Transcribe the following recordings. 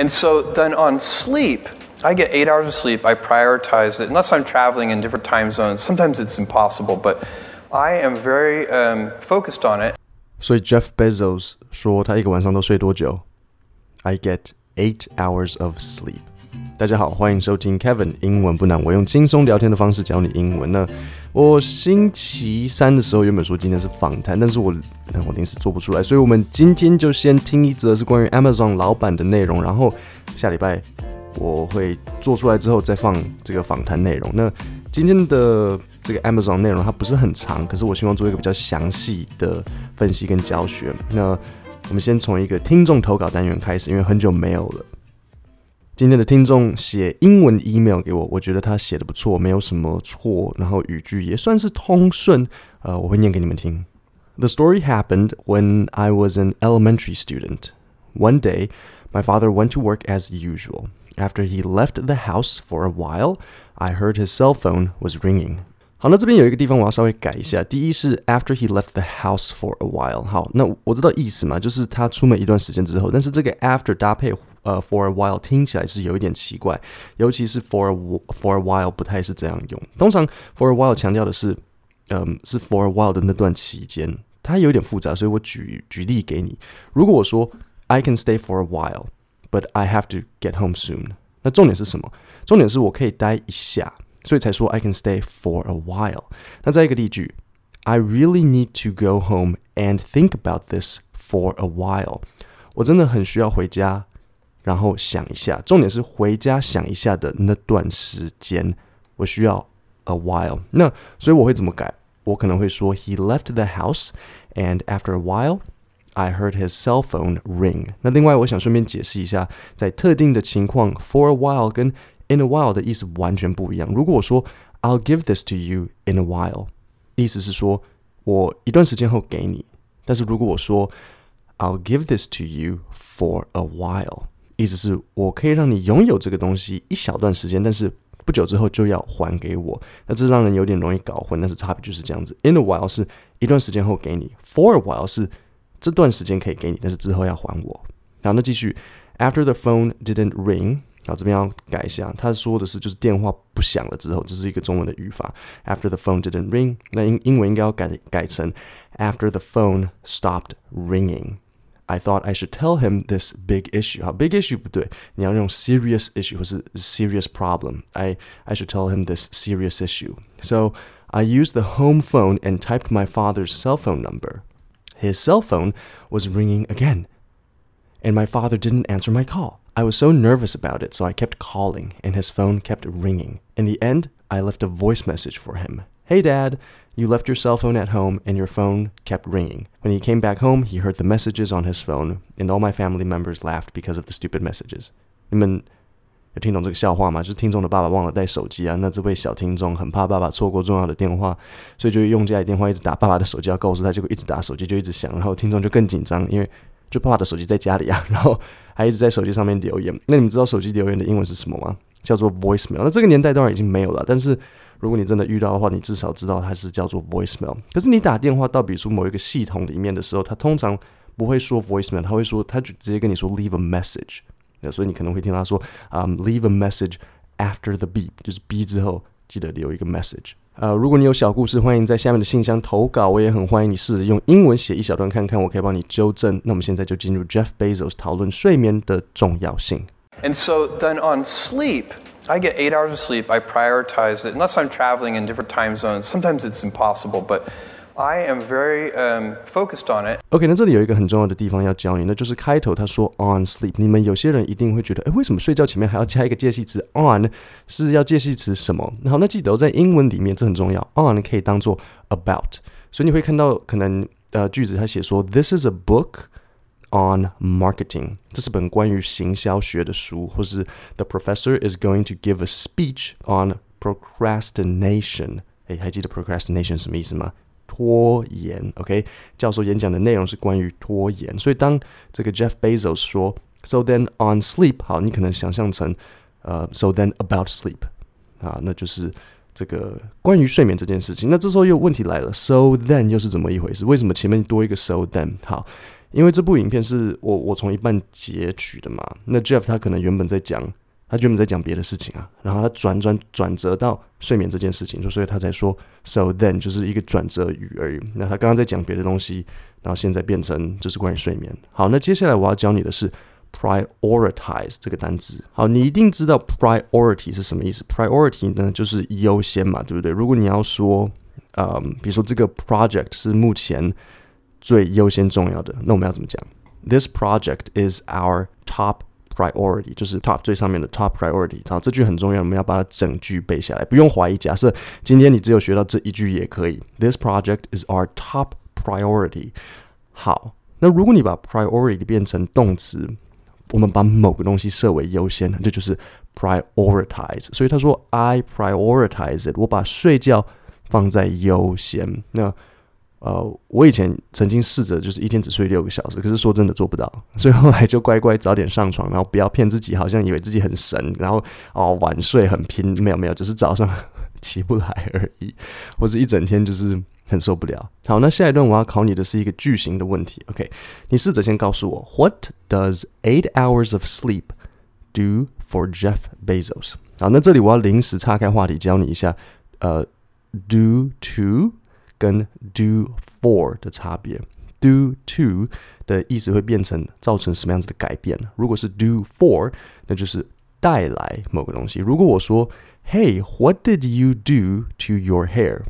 And so then on sleep, I get eight hours of sleep. I prioritize it, unless I'm traveling in different time zones. Sometimes it's impossible, but I am very um, focused on it. 所以 Jeff Bezos 说他一个晚上都睡多久？I get eight hours of sleep。 大家好，欢迎收听 Kevin 英文不难，我用轻松聊天的方式教你英文呢。我星期三的时候原本说今天是访谈，但是我我临时做不出来，所以我们今天就先听一则是关于 Amazon 老板的内容，然后下礼拜。我会做出来之后再放这个访谈内容。那今天的这个 Amazon 内容它不是很长，可是我希望做一个比较详细的分析跟教学。那我们先从一个听众投稿单元开始，因为很久没有了。今天的听众写英文 email 给我，我觉得他写的不错，没有什么错，然后语句也算是通顺。呃，我会念给你们听。The story happened when I was an elementary student. One day, my father went to work as usual. After he left the house for a while, I heard his cell phone was ringing. 好，那这边有一个地方我要稍微改一下。第一是 after he left the house for a while。好，那我知道意思嘛，就是他出门一段时间之后。但是这个 after 搭配 呃 for a while 听起来是有一点奇怪，尤其是 for a, for a while 不太是这样用。通常 for a while 强调的是，嗯，是 for a while 的那段期间，它有点复杂，所以我举举例给你。如果我说 I can stay for a while。But I have to get home soon。那重点是什么？重点是我可以待一下，所以才说 I can stay for a while。那再一个例句，I really need to go home and think about this for a while。我真的很需要回家，然后想一下。重点是回家想一下的那段时间，我需要 a while。那所以我会怎么改？我可能会说 He left the house and after a while。I heard his cell phone ring。那另外，我想顺便解释一下，在特定的情况，for a while 跟 in a while 的意思完全不一样。如果我说 I'll give this to you in a while，意思是说我一段时间后给你。但是如果我说 I'll give this to you for a while， 意思是我可以让你拥有这个东西一小段时间，但是不久之后就要还给我。那这让人有点容易搞混，但是差别就是这样子。In a while 是一段时间后给你，for a while 是。这段时间可以给你，但是之后要还我。好，那继续。After the phone didn't ring，好，这边要改一下。他说的是就是电话不响了之后，这是一个中文的语法。After the phone didn't ring，那英英文应该要改改成 After the phone stopped ringing。I thought I should tell him this big issue。好，big issue 不对，你要用 serious issue 或是 serious problem。I I should tell him this serious issue。So I used the home phone and typed my father's cell phone number。His cell phone was ringing again, and my father didn't answer my call. I was so nervous about it, so I kept calling, and his phone kept ringing. In the end, I left a voice message for him. Hey, Dad, you left your cell phone at home, and your phone kept ringing. When he came back home, he heard the messages on his phone, and all my family members laughed because of the stupid messages. 你们有听懂这个笑话吗？就是听众的爸爸忘了带手机啊，那这位小听众很怕爸爸错过重要的电话，所以就用家里电话一直打爸爸的手机，要告诉他，结果一直打手机就一直响，然后听众就更紧张，因为就爸爸的手机在家里啊，然后还一直在手机上面留言。那你们知道手机留言的英文是什么吗？ 叫做 voicemail。那这个年代当然已经没有了，但是如果你真的遇到的话，你至少知道它是叫做 voicemail。可是你打电话到比如说某一个系统里面的时候，他通常不会说 voicemail，他会说，他就直接跟你说 leave a message。那所以你可能会听他说，嗯、um,，leave a message after the beep，就是 B 之后记得留一个 message。呃，如果你有小故事，欢迎在下面的信箱投稿，我也很欢迎你试着用英文写一小段看看，我可以帮你纠正。那我们现在就进入 Jeff Bezos 讨论睡眠的重要性。And so then on sleep, I get eight hours of sleep. I prioritize it unless I'm traveling in different time zones. Sometimes it's impossible, but I am very um, focused on it. OK，那这里有一个很重要的地方要教你，那就是开头他说 on sleep。你们有些人一定会觉得，诶，为什么睡觉前面还要加一个介系词 on？是要介系词什么？好，那记得在英文里面这很重要，on 可以当做 about。所以你会看到可能呃句子他写说，This is a book on marketing。这是本关于行销学的书，或是 The professor is going to give a speech on procrastination。诶，还记得 procrastination 什么意思吗？拖延，OK，教授演讲的内容是关于拖延，所以当这个 Jeff Bezos 说 “So then on sleep”，好，你可能想象成呃 “So then about sleep”，啊，那就是这个关于睡眠这件事情。那这时候又问题来了，“So then” 又是怎么一回事？为什么前面多一个 “So then”？好， 因为这部影片是我我从一半截取的嘛，那 Jeff 他可能原本在讲，他原本在讲别的事情啊，然后他转转转折到睡眠这件事情，就所以他才说 so then 就是一个转折语而已。那他刚刚在讲别的东西，然后现在变成就是关于睡眠。好，那接下来我要教你的是 prioritize 这个单词。好，你一定知道 priority 是什么意思？priority 呢就是优先嘛，对不对？如果你要说，嗯，比如说这个 project 是目前。最优先重要的，那我们要怎么讲？This project is our top priority，就是 top 最上面的 top priority。好，这句很重要，我们要把它整句背下来，不用怀疑。假设今天你只有学到这一句也可以。This project is our top priority。好，那如果你把 priority 变成动词，我们把某个东西设为优先，这就是 prioritize。所以他说 I prioritize it，我把睡觉放在优先。那呃，我以前曾经试着就是一天只睡六个小时，可是说真的做不到，所以后来就乖乖早点上床，然后不要骗自己，好像以为自己很神，然后哦晚睡很拼，没有没有，只是早上起不来而已，或者一整天就是很受不了。好，那下一段我要考你的是一个句型的问题，OK？你试着先告诉我，What does eight hours of sleep do for Jeff Bezos？好，那这里我要临时岔开话题教你一下，呃，do to。跟 do for 的差别，do to 的意思会变成造成什么样子的改变？如果是 do for，那就是带来某个东西。如果我说，Hey，what did you do to your hair？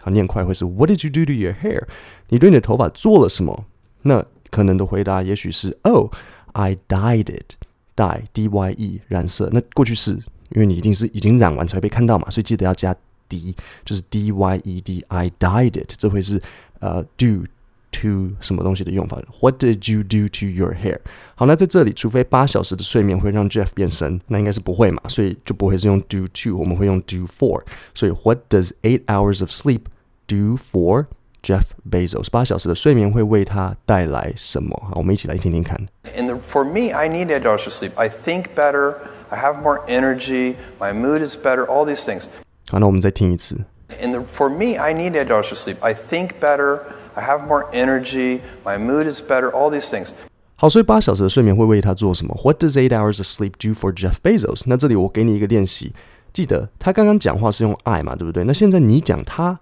好，念快会是 What did you do to your hair？你对你的头发做了什么？那可能的回答也许是 Oh，I dyed it，dye d y e 染色。那过去式，因为你一定是已经染完才会被看到嘛，所以记得要加。d 就是 d y e d，I dyed it，这会是呃 do to 什么东西的用法？What did you do to your hair？好，那在这里，除非八小时的睡眠会让 Jeff 变神，那应该是不会嘛，所以就不会是用 do to，我们会用 do for。所以 What does eight hours of sleep do for Jeff Bezos？八小时的睡眠会为他带来什么？好，我们一起来听听看。In the, for me, I need eight hours of sleep. I think better. I have more energy. My mood is better. All these things. 好，那我们再听一次。The, for me, I need eight hours of sleep. I think better. I have more energy. My mood is better. All these things. 好，所以八小时的睡眠会为他做什么？What does eight hours of sleep do for Jeff Bezos？那这里我给你一个练习，记得他刚刚讲话是用 I 嘛，对不对？那现在你讲他，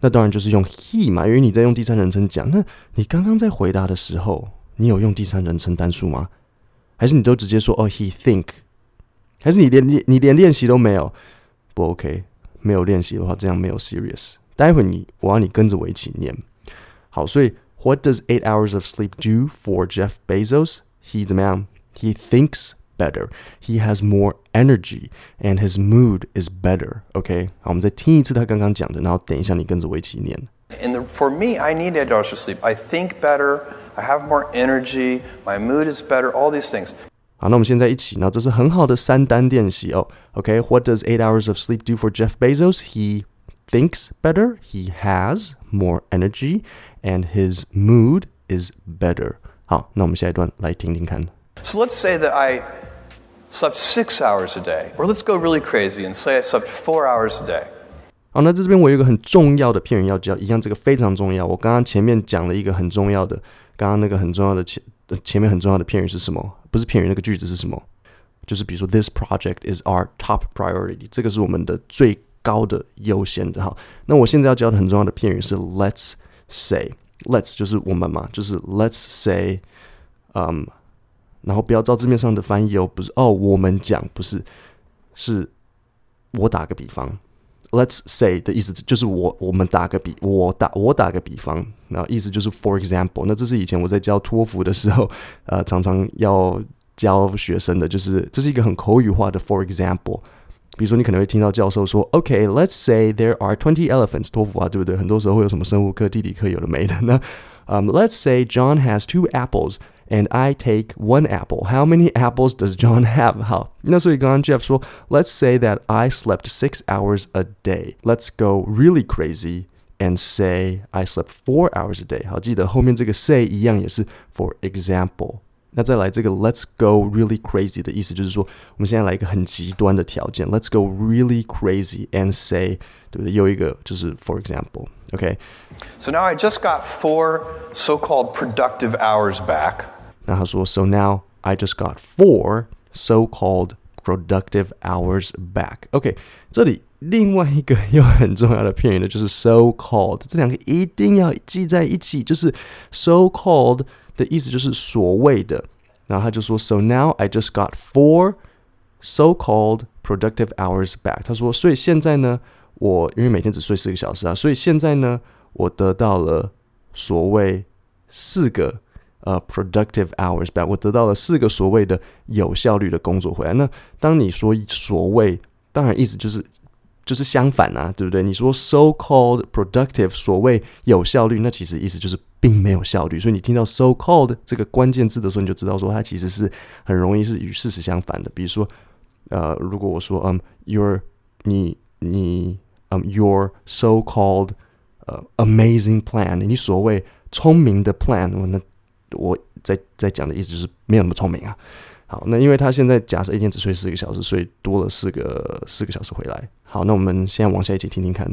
那当然就是用 he 嘛，因为你在用第三人称讲。那你刚刚在回答的时候，你有用第三人称单数吗？还是你都直接说哦，he think？还是你连练你连练习都没有？不 OK，没有练习的话，这样没有 serious。待会你我要你跟着我一起念。好，所以 What does eight hours of sleep do for Jeff Bezos? He 怎么样？He thinks better. He has more energy, and his mood is better. OK，好，我们再听一次他刚刚讲的，然后等一下你跟着我一起念。In the, for me, I need eight hours of sleep. I think better. I have more energy. My mood is better. All these things. 好，那我们现在一起，那这是很好的三单练习哦。OK，What does eight hours of sleep do for Jeff Bezos? He thinks better, he has more energy, and his mood is better. 好，那我们下一段来听听看。So let's say that I slept six hours a day, or let's go really crazy and say I slept four hours a day. 好，那在这边我有一个很重要的片语要教，一样这个非常重要。我刚刚前面讲了一个很重要的，刚刚那个很重要的前前面很重要的片语是什么？不是片语，那个句子是什么？就是比如说，This project is our top priority，这个是我们的最高的优先的哈。那我现在要教的很重要的片语是 Let's say，Let's 就是我们嘛，就是 Let's say，嗯，然后不要照字面上的翻译哦，不是哦，我们讲不是，是我打个比方，Let's say 的意思就是我我们打个比，我打我打个比方。那意思就是 for example，那这是以前我在教托福的时候，呃，常常要教学生的，就是这是一个很口语化的 for example。比如说，你可能会听到教授说，OK，let's say there are twenty elephants，托福啊，对不对？很多时候会有什么生物课、地理课有的没的。那，嗯，let's say John has two apples and I take one apple. How many apples does John have？好，那所以刚刚 Jeff 说，let's say that I slept six hours a day. Let's go really crazy. And say I slept four hours a day。好，记得后面这个 say 一样也是 for example。 那再来这个 let's go really crazy 的意思就是说，我们现在来一个很极端的条件，let's go really crazy and say，对不对？又一个就是 for example，OK。So now I just got four so-called productive hours back. 那他说，so now I just got four so-called productive hours back. OK，这里另外一个又很重要的片语呢，就是 so-called，这两个一定要记在一起，就是 so-called。 的意思就是所谓的，然后他就说，So now I just got four so-called productive hours back。他说，所以现在呢，我因为每天只睡四个小时啊，所以现在呢，我得到了所谓四个呃 productive hours back，我得到了四个所谓的有效率的工作回来。那当你说所谓，当然意思就是。就是相反啊，对不对？你说 so-called productive，所谓有效率，那其实意思就是并没有效率。所以你听到 so-called 这个关键字的时候，你就知道说它其实是很容易是与事实相反的。比如说，呃，如果我说嗯，your 你你嗯，your so-called 呃 amazing plan，你所谓聪明的 plan，那我在在讲的意思就是没有那么聪明啊。好，那因为他现在假设一天只睡四个小时，所以多了四个四个小时回来。好，那我们现在往下一起听听看。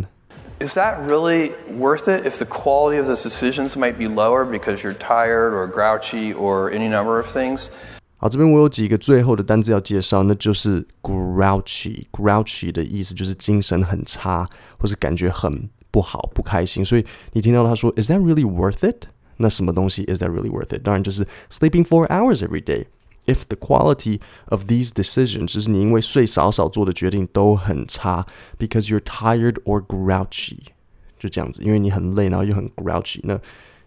Is that really worth it if the quality of the decisions might be lower because you're tired or grouchy or any number of things？好，这边我有几个最后的单字要介绍，那就是 grouchy。grouchy 的意思就是精神很差，或是感觉很不好、不开心。所以你听到他说 Is that really worth it？那什么东西 Is that really worth it？当然就是 sleeping four hours every day。 If the quality of these decisions，就是你因为睡少少做的决定都很差，because you're tired or grouchy，就这样子，因为你很累，然后又很 grouchy。那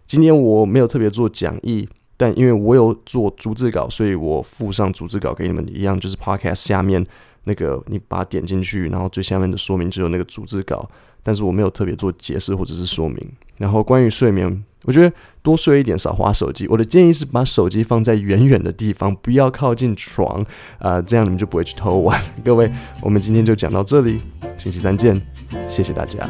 今天我没有特别做讲义，但因为我有做逐字稿，所以我附上逐字稿给你们一样，就是 podcast 下面那个你把它点进去，然后最下面的说明就有那个逐字稿，但是我没有特别做解释或者是说明。然后关于睡眠。我觉得多睡一点，少划手机。我的建议是把手机放在远远的地方，不要靠近床，啊、呃，这样你们就不会去偷玩。各位，我们今天就讲到这里，星期三见，谢谢大家。